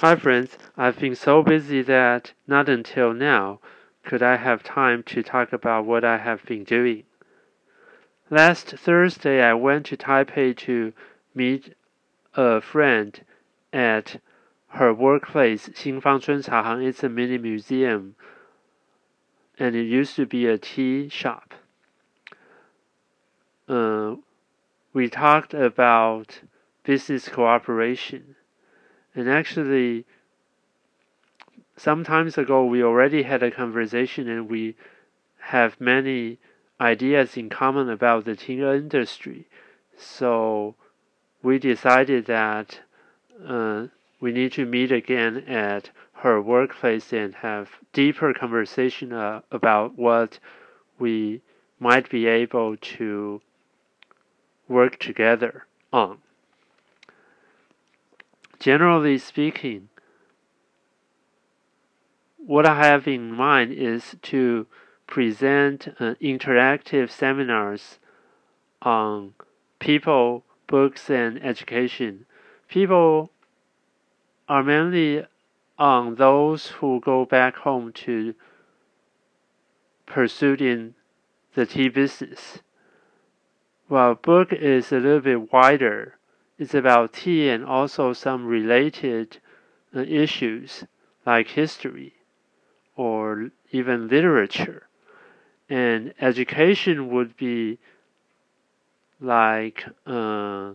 Hi friends, I've been so busy that not until now could I have time to talk about what I have been doing. Last Thursday, I went to Taipei to meet a friend at her workplace, Xingfang Chunchahang. It's a mini museum, and it used to be a tea shop. Uh, we talked about business cooperation, and actually, some times ago, we already had a conversation, and we have many ideas in common about the tea industry. So we decided that uh, we need to meet again at her workplace and have deeper conversation uh, about what we might be able to work together on. Generally speaking, what I have in mind is to present uh, interactive seminars on people, books, and education. People are mainly on those who go back home to pursue in the tea business. While book is a little bit wider, it's about tea and also some related uh, issues like history or even literature. And education would be like uh,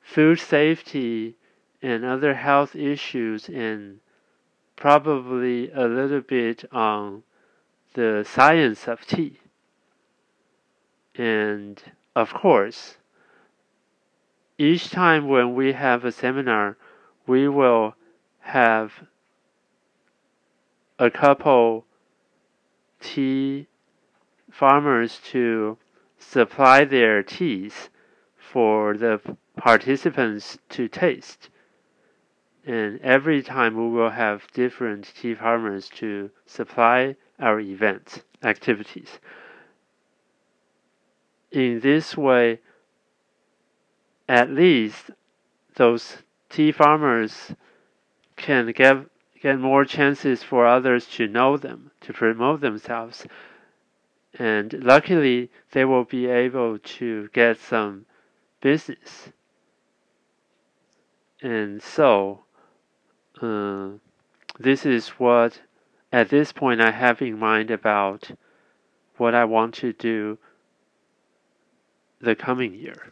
food safety and other health issues and probably a little bit on the science of tea. And of course each time when we have a seminar we will have a couple tea farmers to supply their teas for the participants to taste. And every time we will have different tea farmers to supply our events, activities. In this way, at least those tea farmers can get get more chances for others to know them, to promote themselves. And luckily, they will be able to get some business. And so, uh, this is what, at this point, I have in mind about what I want to do the coming year.